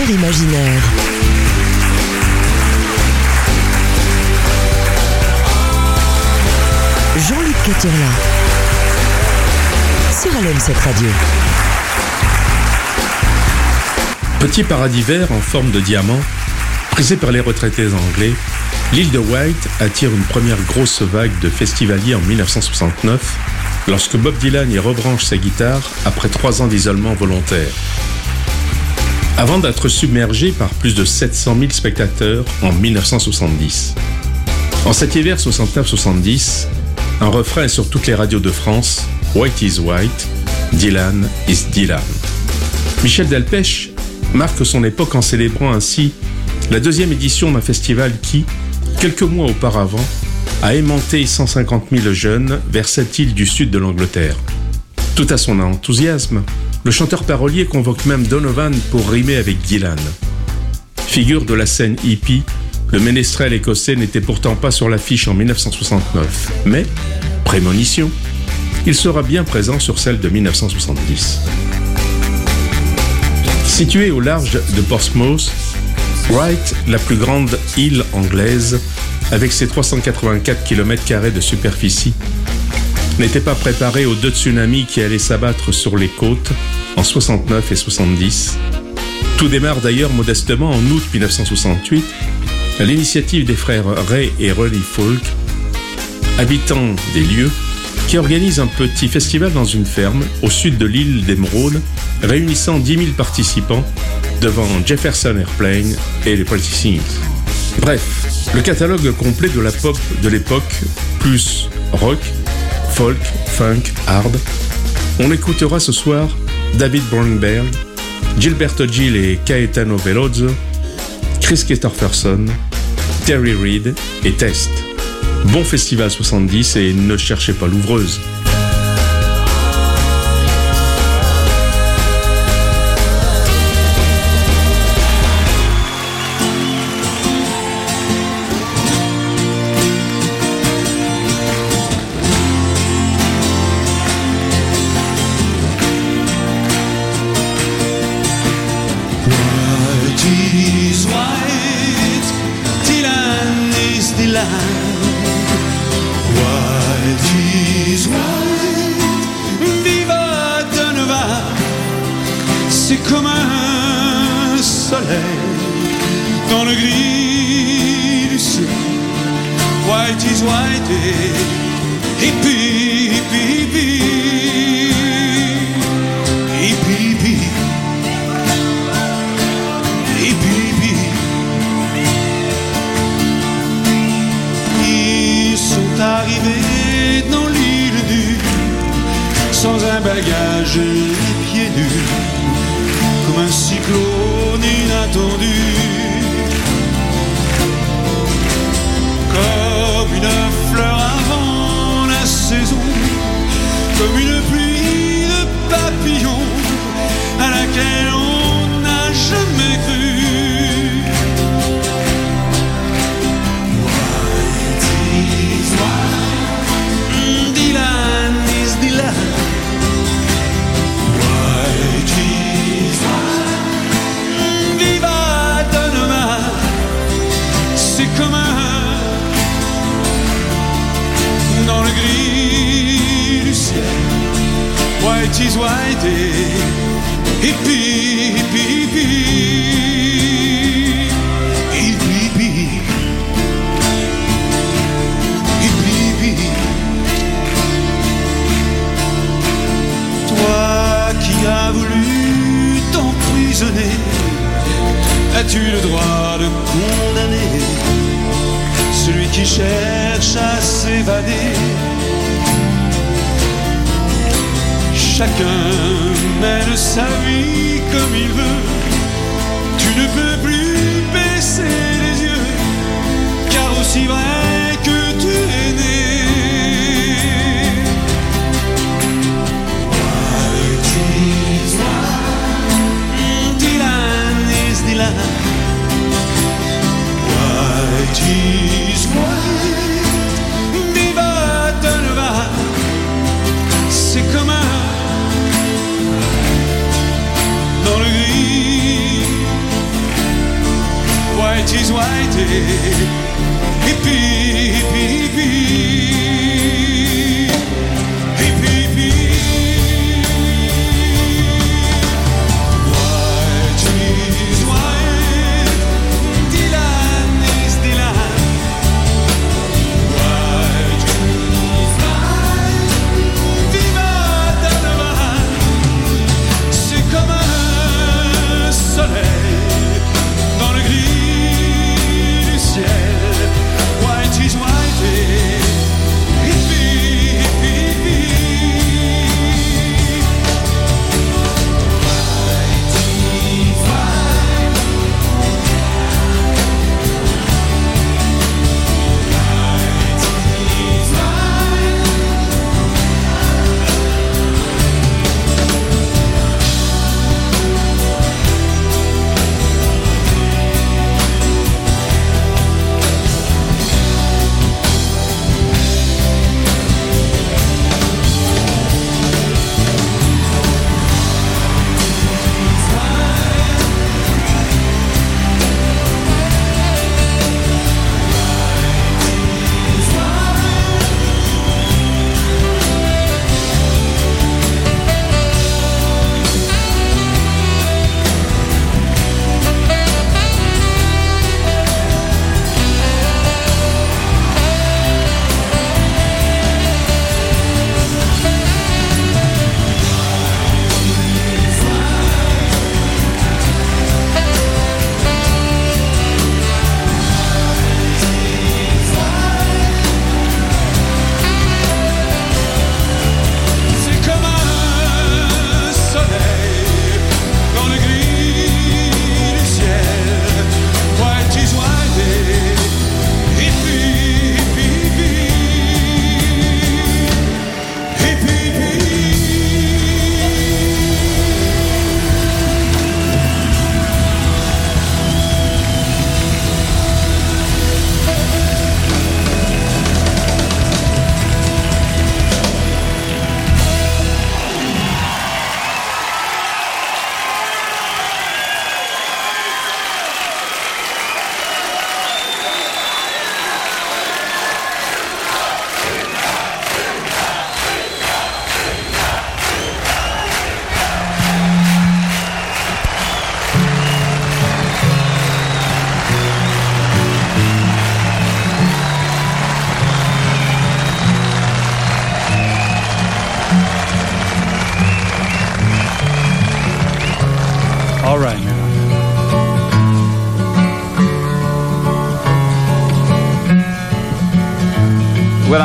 imaginaire. Jean-Luc Caturla. Sur LM7 Radio. Petit paradis vert en forme de diamant, prisé par les retraités anglais, l'île de White attire une première grosse vague de festivaliers en 1969, lorsque Bob Dylan y rebranche sa guitare après trois ans d'isolement volontaire. Avant d'être submergé par plus de 700 000 spectateurs en 1970. En cet hiver 69-70, un refrain est sur toutes les radios de France, White is White, Dylan is Dylan. Michel Delpech marque son époque en célébrant ainsi la deuxième édition d'un festival qui, quelques mois auparavant, a aimanté 150 000 jeunes vers cette île du sud de l'Angleterre. Tout à son enthousiasme, le chanteur parolier convoque même Donovan pour rimer avec Dylan. Figure de la scène hippie, le ménestrel écossais n'était pourtant pas sur l'affiche en 1969, mais, prémonition, il sera bien présent sur celle de 1970. Situé au large de Portsmouth, Wright, la plus grande île anglaise, avec ses 384 km de superficie, n'était pas préparé aux deux tsunamis qui allaient s'abattre sur les côtes en 69 et 70. Tout démarre d'ailleurs modestement en août 1968 à l'initiative des frères Ray et Rolly Folk, habitants des lieux, qui organisent un petit festival dans une ferme au sud de l'île d'Emeraude, réunissant 10 000 participants devant Jefferson Airplane et les Pretty Bref, le catalogue complet de la pop de l'époque, plus rock, folk, funk, hard. On écoutera ce soir David Bromberg, Gilberto Gil et Caetano Veloso, Chris Christopherson, Terry Reid et Test. Bon festival 70 et ne cherchez pas l'ouvreuse.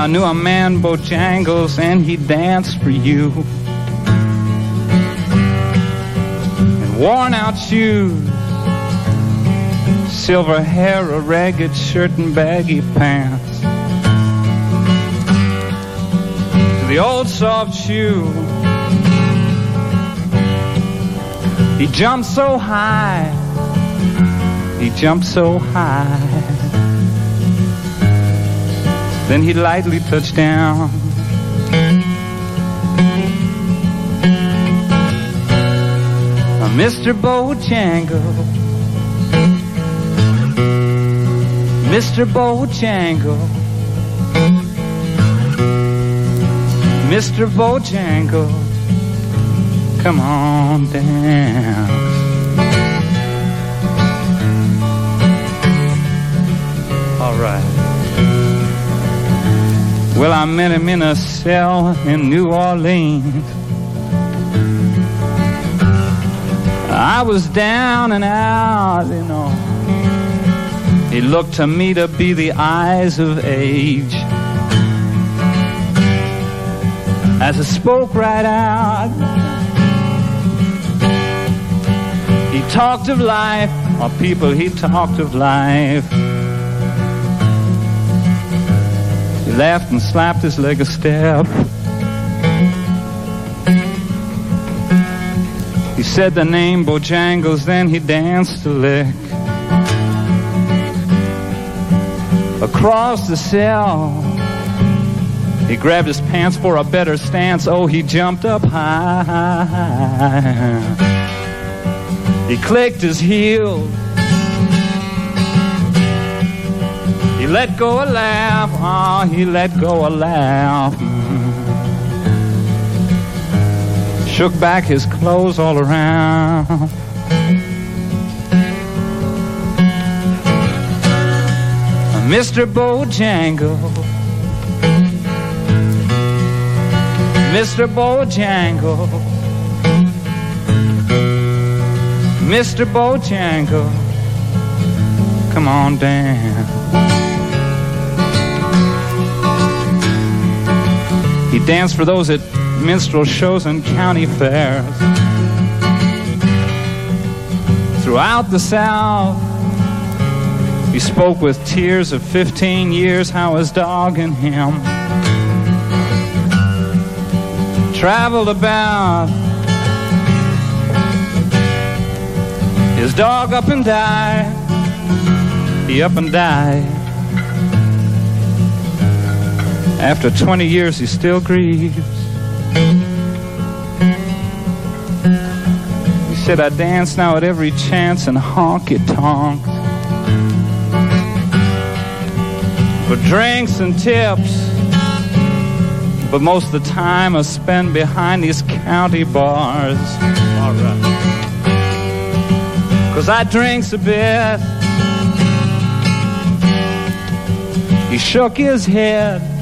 I knew a man, Bojangles, and he danced for you. And worn out shoes, silver hair, a ragged shirt, and baggy pants. To the old soft shoe. He jumped so high. He jumped so high. Then he lightly touched down. Uh, Mr. Bojangle. Mr. Bojangle. Mr. Bojangle. Come on down. All right. Well, I met him in a cell in New Orleans. I was down and out, you know. He looked to me to be the eyes of age. As I spoke right out, he talked of life, or people, he talked of life. Laughed and slapped his leg a step. He said the name Bojangles, then he danced a lick. Across the cell, he grabbed his pants for a better stance. Oh, he jumped up high. He clicked his heels Let go a laugh, ah, he let go a laugh. Shook back his clothes all around. Mr. Bojangle, Mr. Bojangle, Mr. Bojangle, come on down. He danced for those at minstrel shows and county fairs. Throughout the South, he spoke with tears of 15 years how his dog and him traveled about. His dog up and died, he up and died. After 20 years, he still grieves. He said, I dance now at every chance and honky tonks. For drinks and tips. But most of the time I spend behind these county bars. All right. Cause I drinks a bit. He shook his head.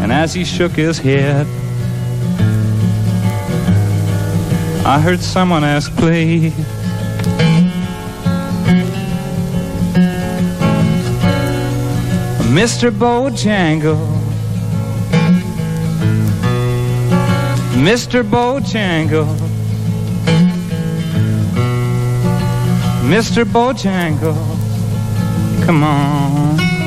And as he shook his head, I heard someone ask, please. Mr. Bojangle, Mr. Bojangle, Mr. Bojangle, come on.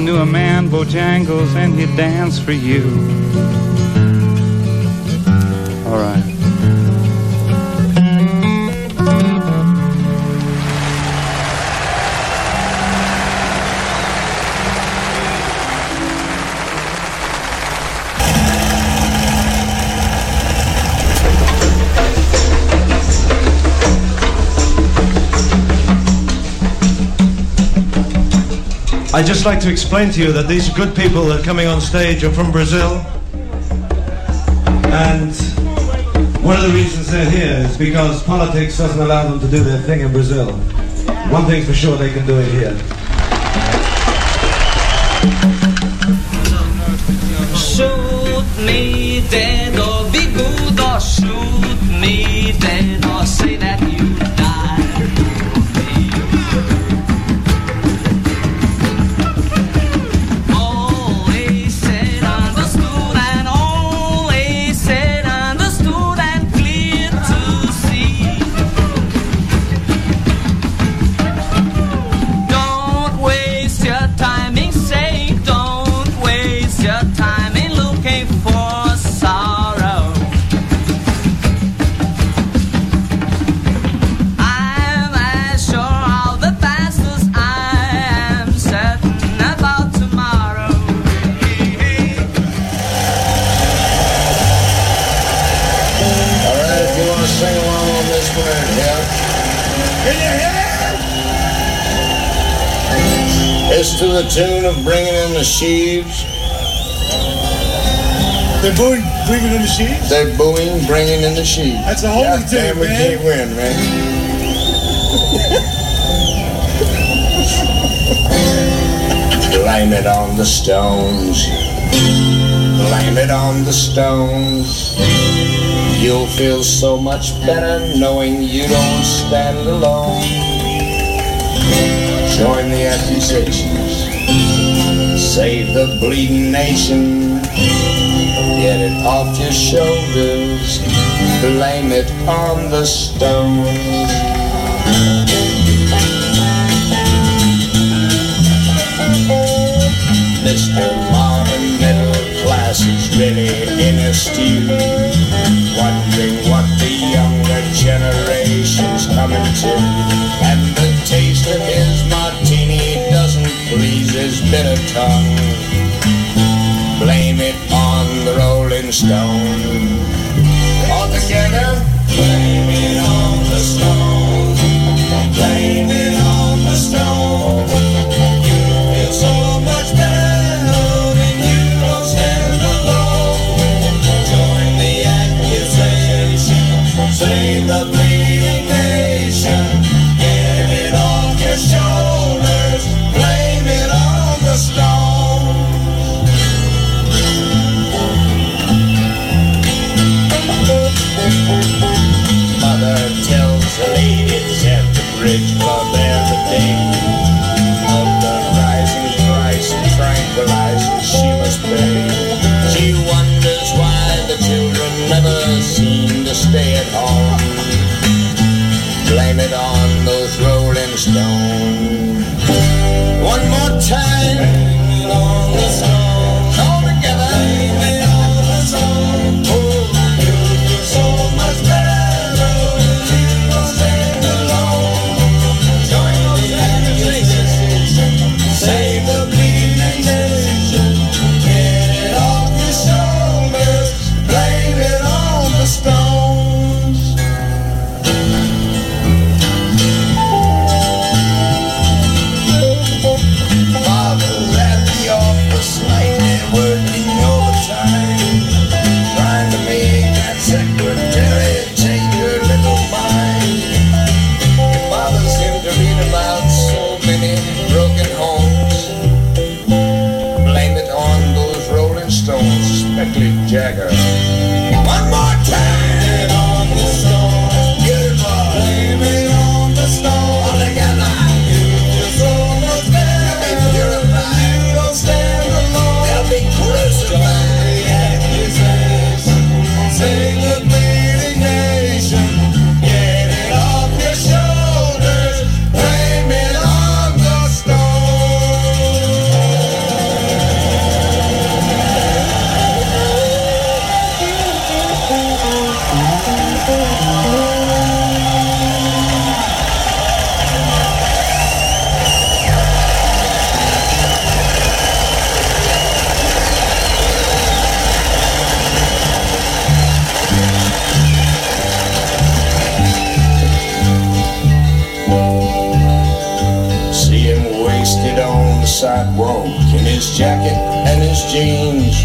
I knew a man, Bojangles, and he'd dance for you. I'd just like to explain to you that these good people that are coming on stage are from Brazil. And one of the reasons they're here is because politics doesn't allow them to do their thing in Brazil. One thing's for sure, they can do it here. Shoot me dead or be good tune of Bringing in the Sheaves. They're booing Bringing in the Sheaves? They're booing Bringing in the Sheaves. That's a holy God thing, damn, we can't win, man. Blame it on the stones. Blame it on the stones. You'll feel so much better knowing you don't stand alone. Join the accusation save the bleeding nation. Get it off your shoulders, blame it on the stones. Mr. Modern middle class is really in a stew, wondering what the younger generation's coming to, and the taste of his mind his bitter tongue. Blame it on the Rolling Stone. Altogether, blame it on. at. Blame it on those rolling stones. One more time on the stone.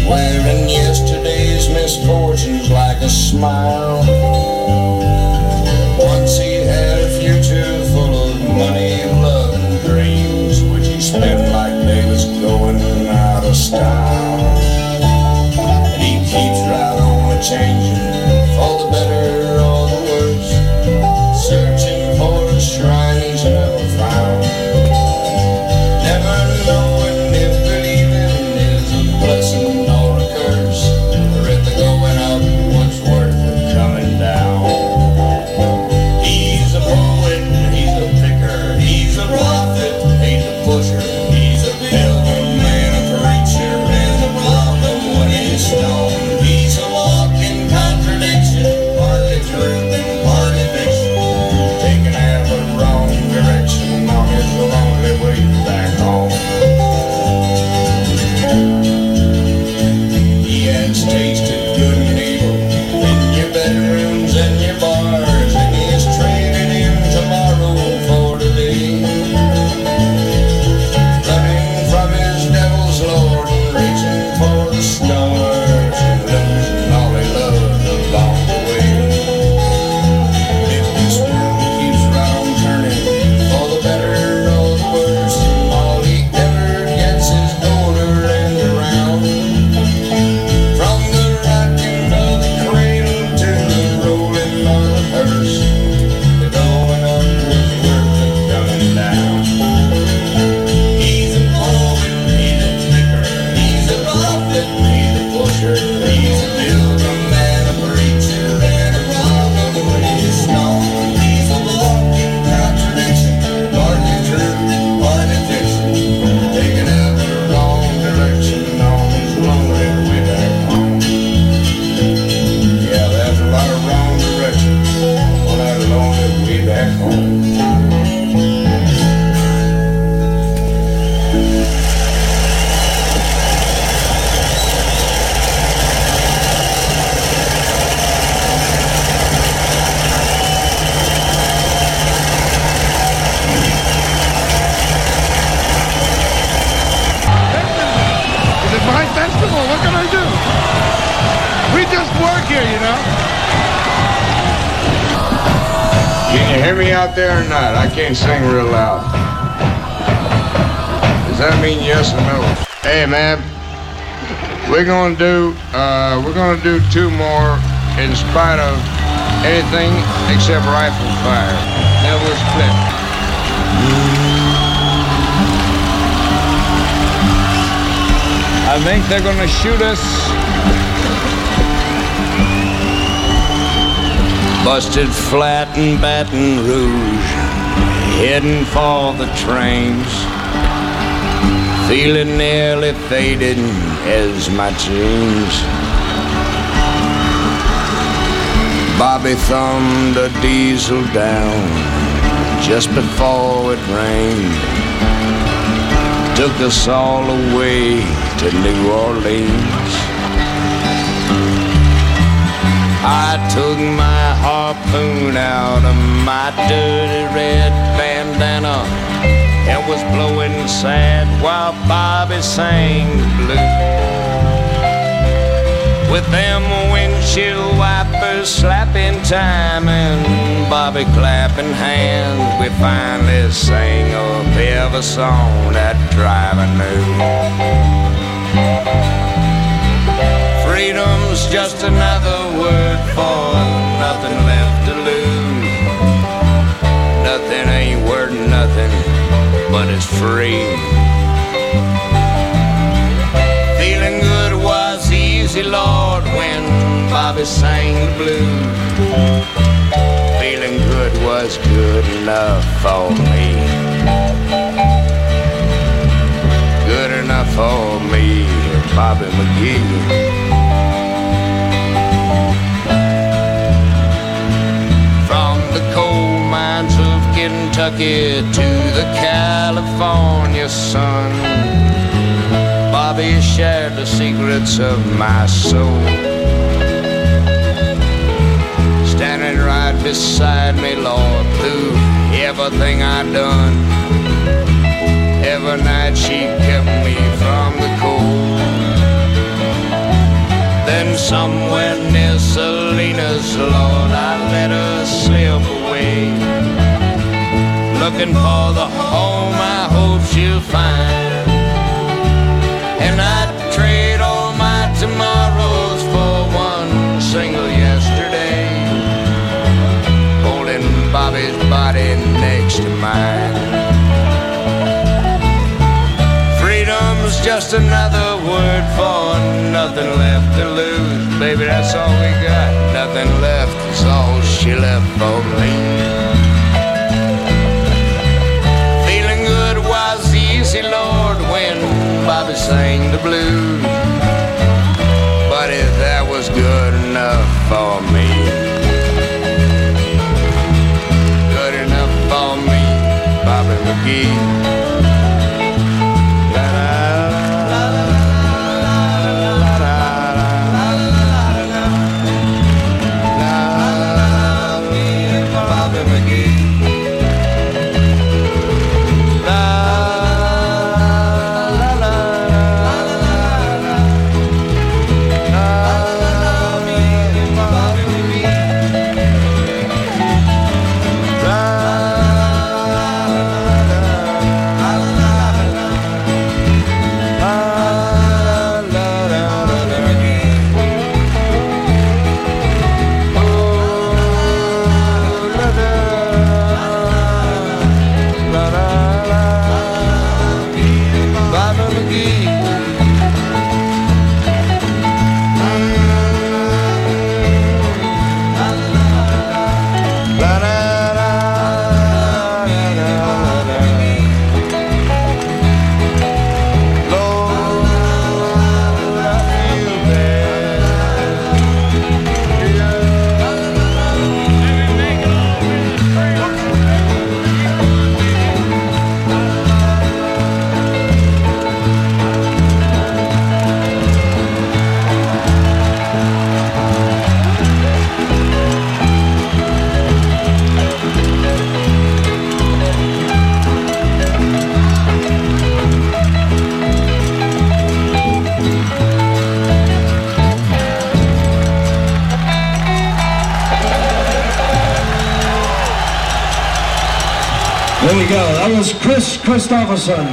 Wearing yesterday's misfortunes like a smile. Not? I can't sing real loud. Does that mean yes or no? Hey, man. We're gonna do, uh, we're gonna do two more in spite of anything except rifle fire. Then we'll split. I think they're gonna shoot us. Busted flat in Baton Rouge, heading for the trains. Feeling nearly faded as my dreams. Bobby thumbed a diesel down just before it rained. Took us all away to New Orleans. I took my harpoon out of my dirty red bandana and was blowing sad while Bobby sang the blues. With them windshield wipers slapping time and Bobby clapping hands, we finally sang a ever song that driver knew. Freedom's just another word for nothing left to lose. Nothing ain't worth nothing, but it's free. Feeling good was easy, Lord, when Bobby sang the blues. Feeling good was good enough for me. Good enough for me, Bobby McGee. Kentucky to the California sun, Bobby shared the secrets of my soul. Standing right beside me, Lord, through everything I've done. Every night she kept me from the cold. Then somewhere near Salinas, Lord, I let her slip away. Looking for the home I hope she'll find. And I'd trade all my tomorrows for one single yesterday. Holding Bobby's body next to mine. Freedom's just another word for nothing left to lose. Baby, that's all we got. Nothing left is all she left for me. Blues. But if that was good enough for me, good enough for me, Bobby McGee. There we go. That was Kris Kristofferson.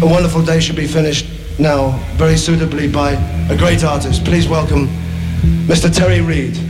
A wonderful day should be finished now, very suitably by a great artist. Please welcome Mr. Terry Reid.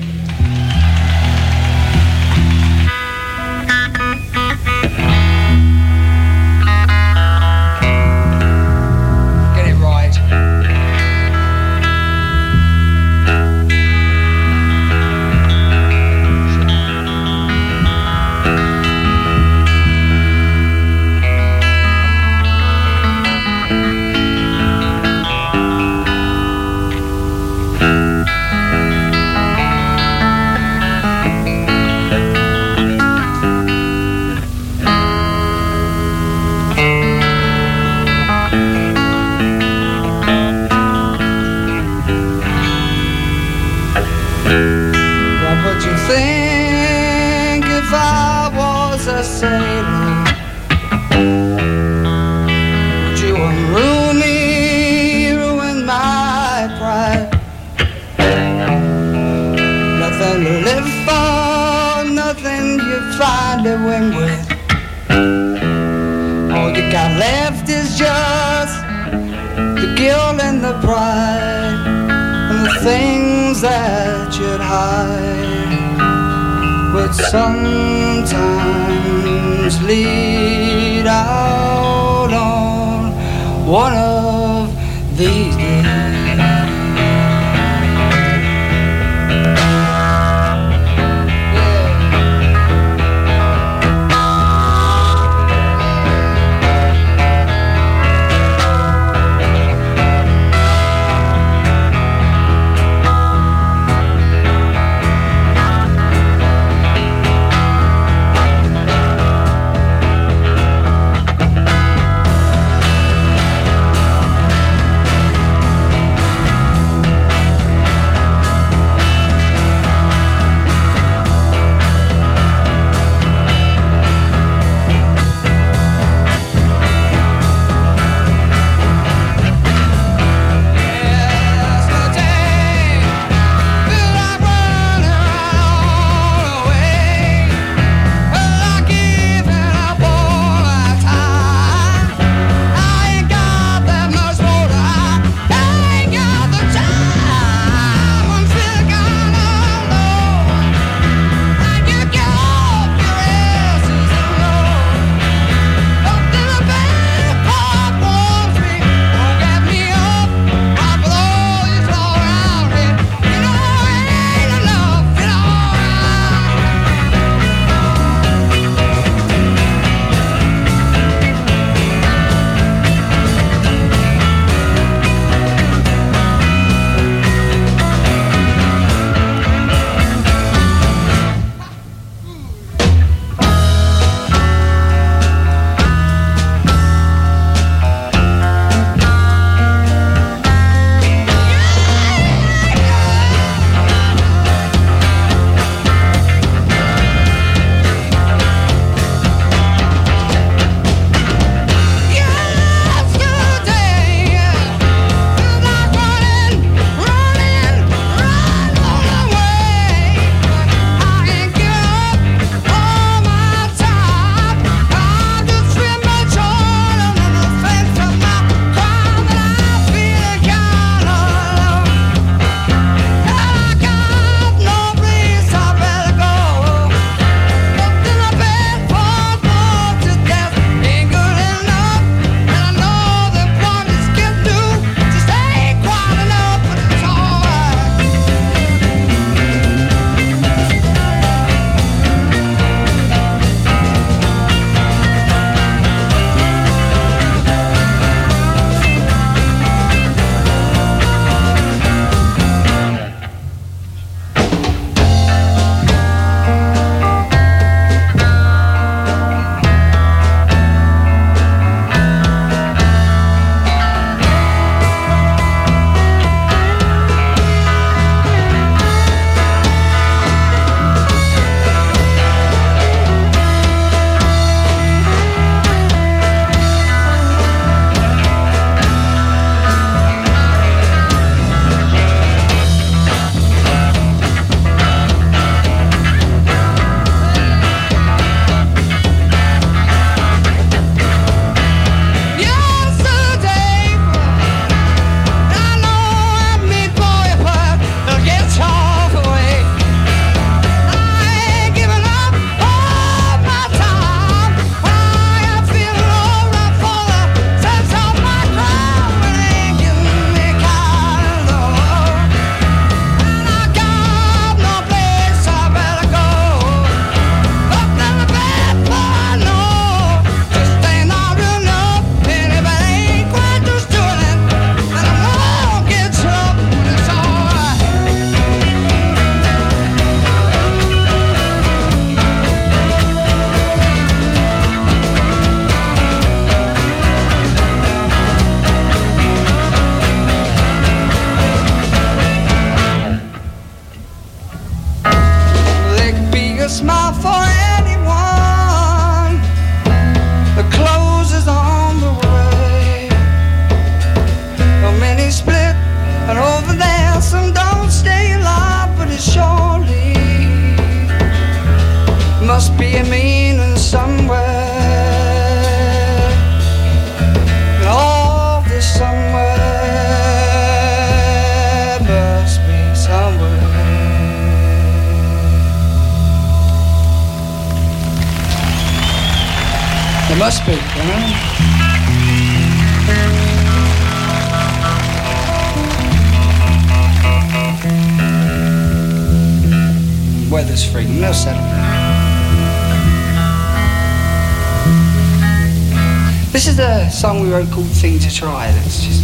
Song we wrote called Thing to Try. That's just.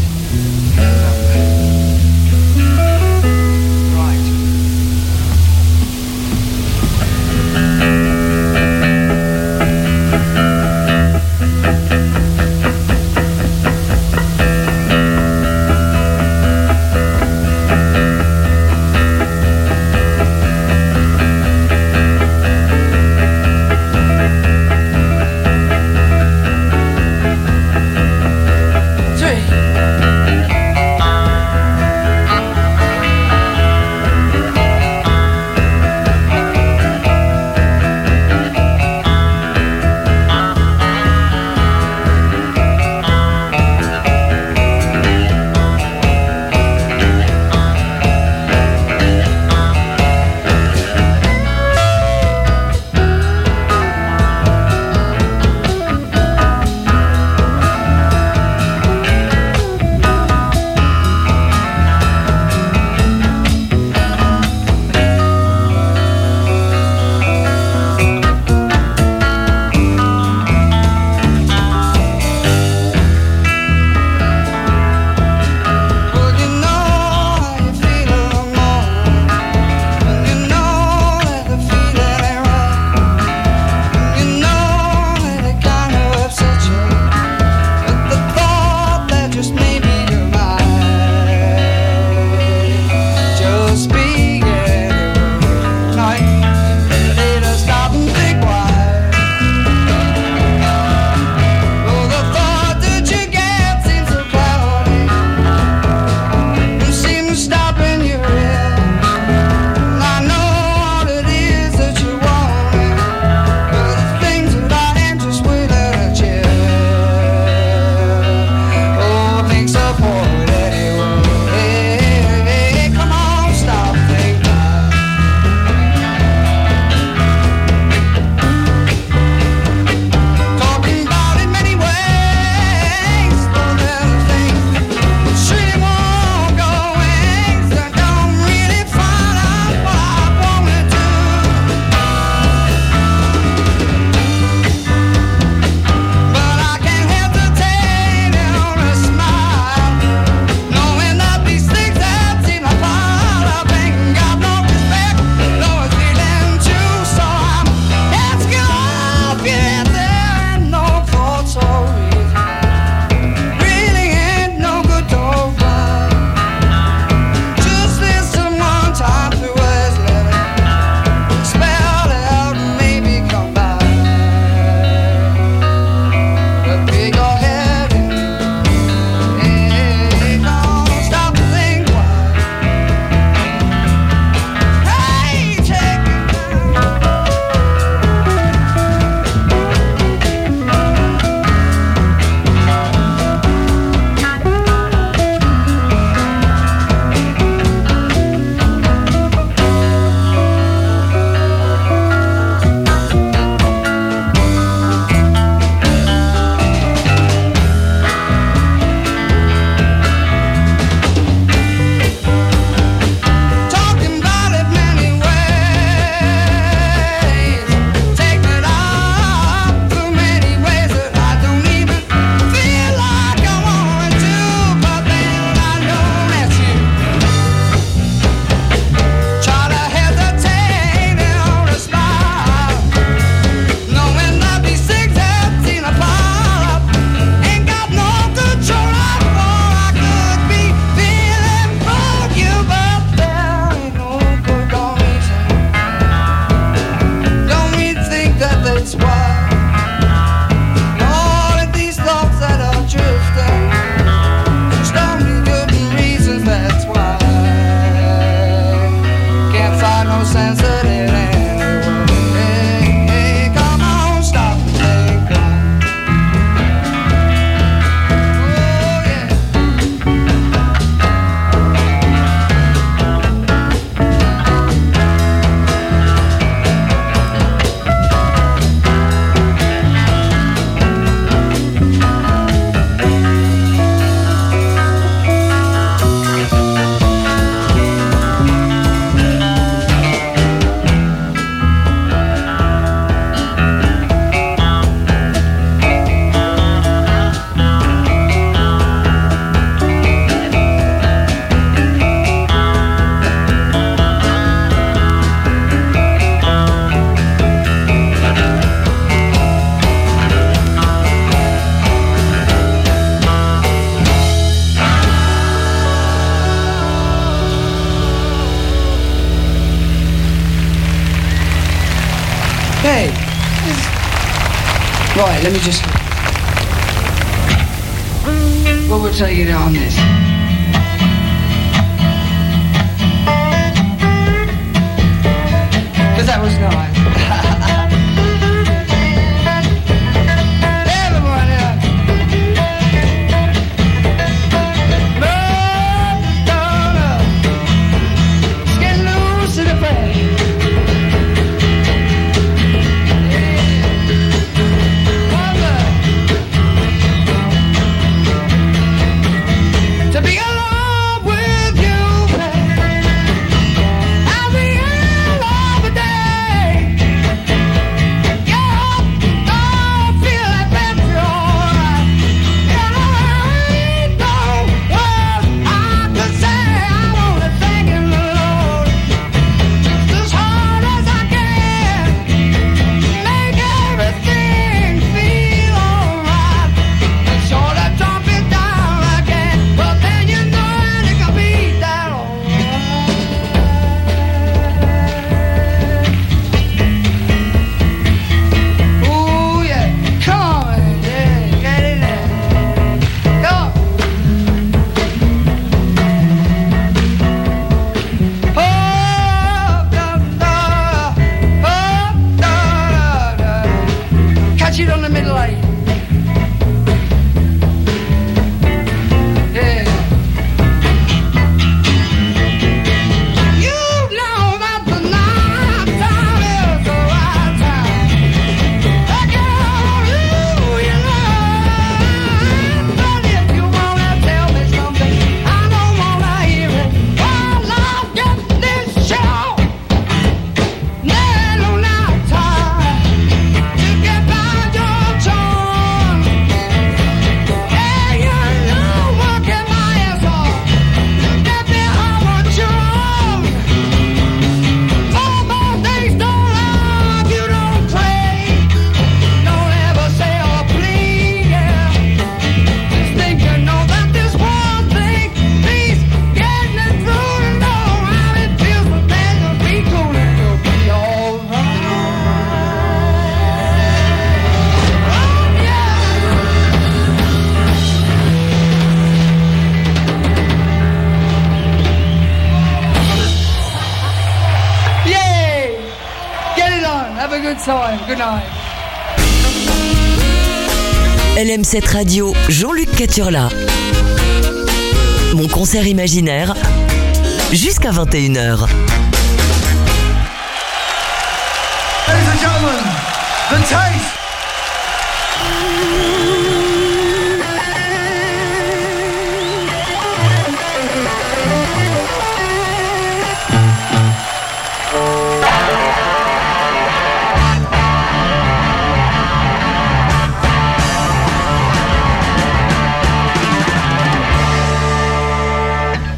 Have a good time. Good night. LM7 Radio, Jean-Luc Caturla. Mon concert imaginaire, jusqu'à 21h. Ladies and gentlemen, the taste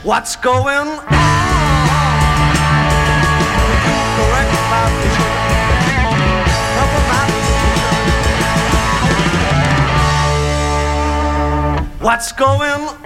What's going on? What's going on?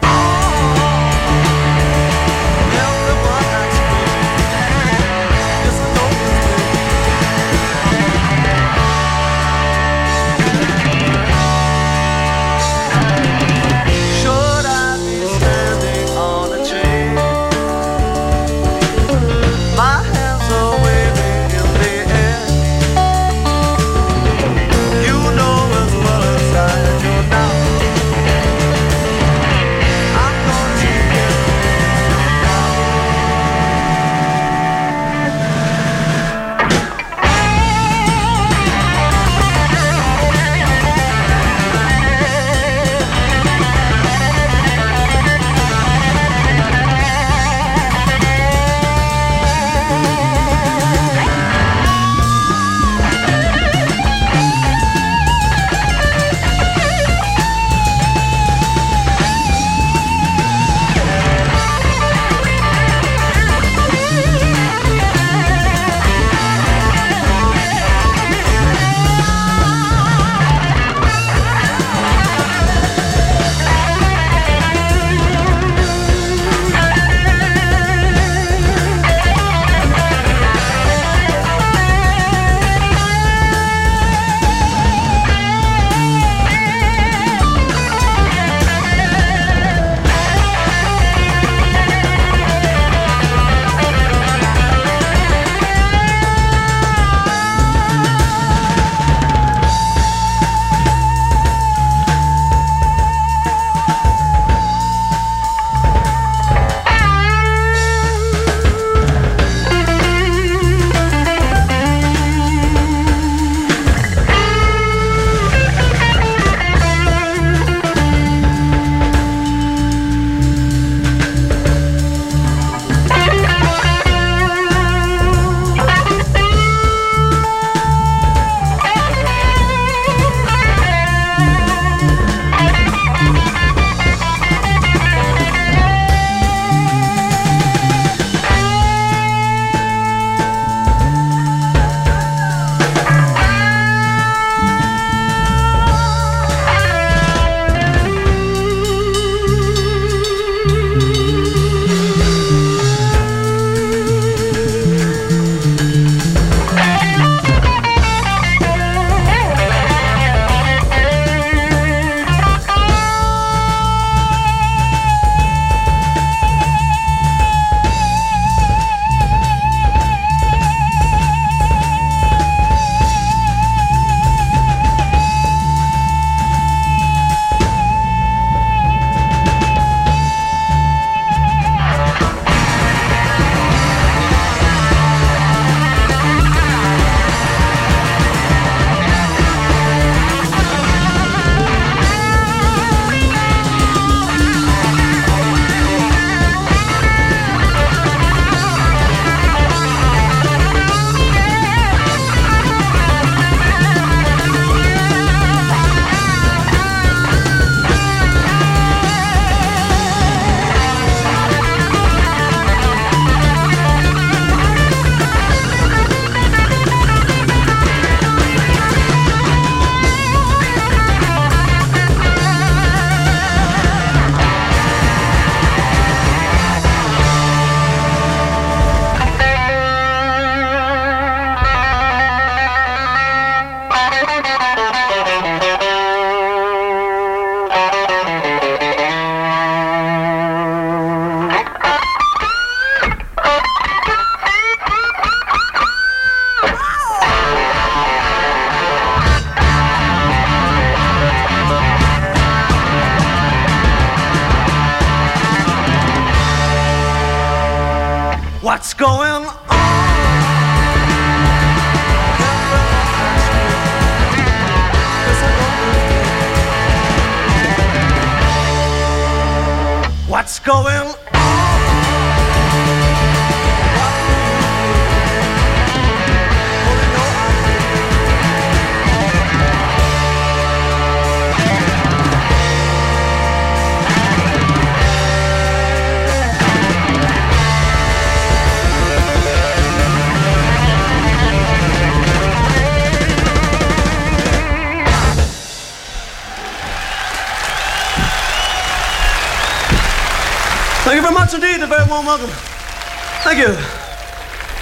very warm welcome. Thank you.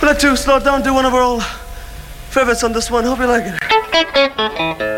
We'd like to slow down, do one of our old favorites on this one. Hope you like it.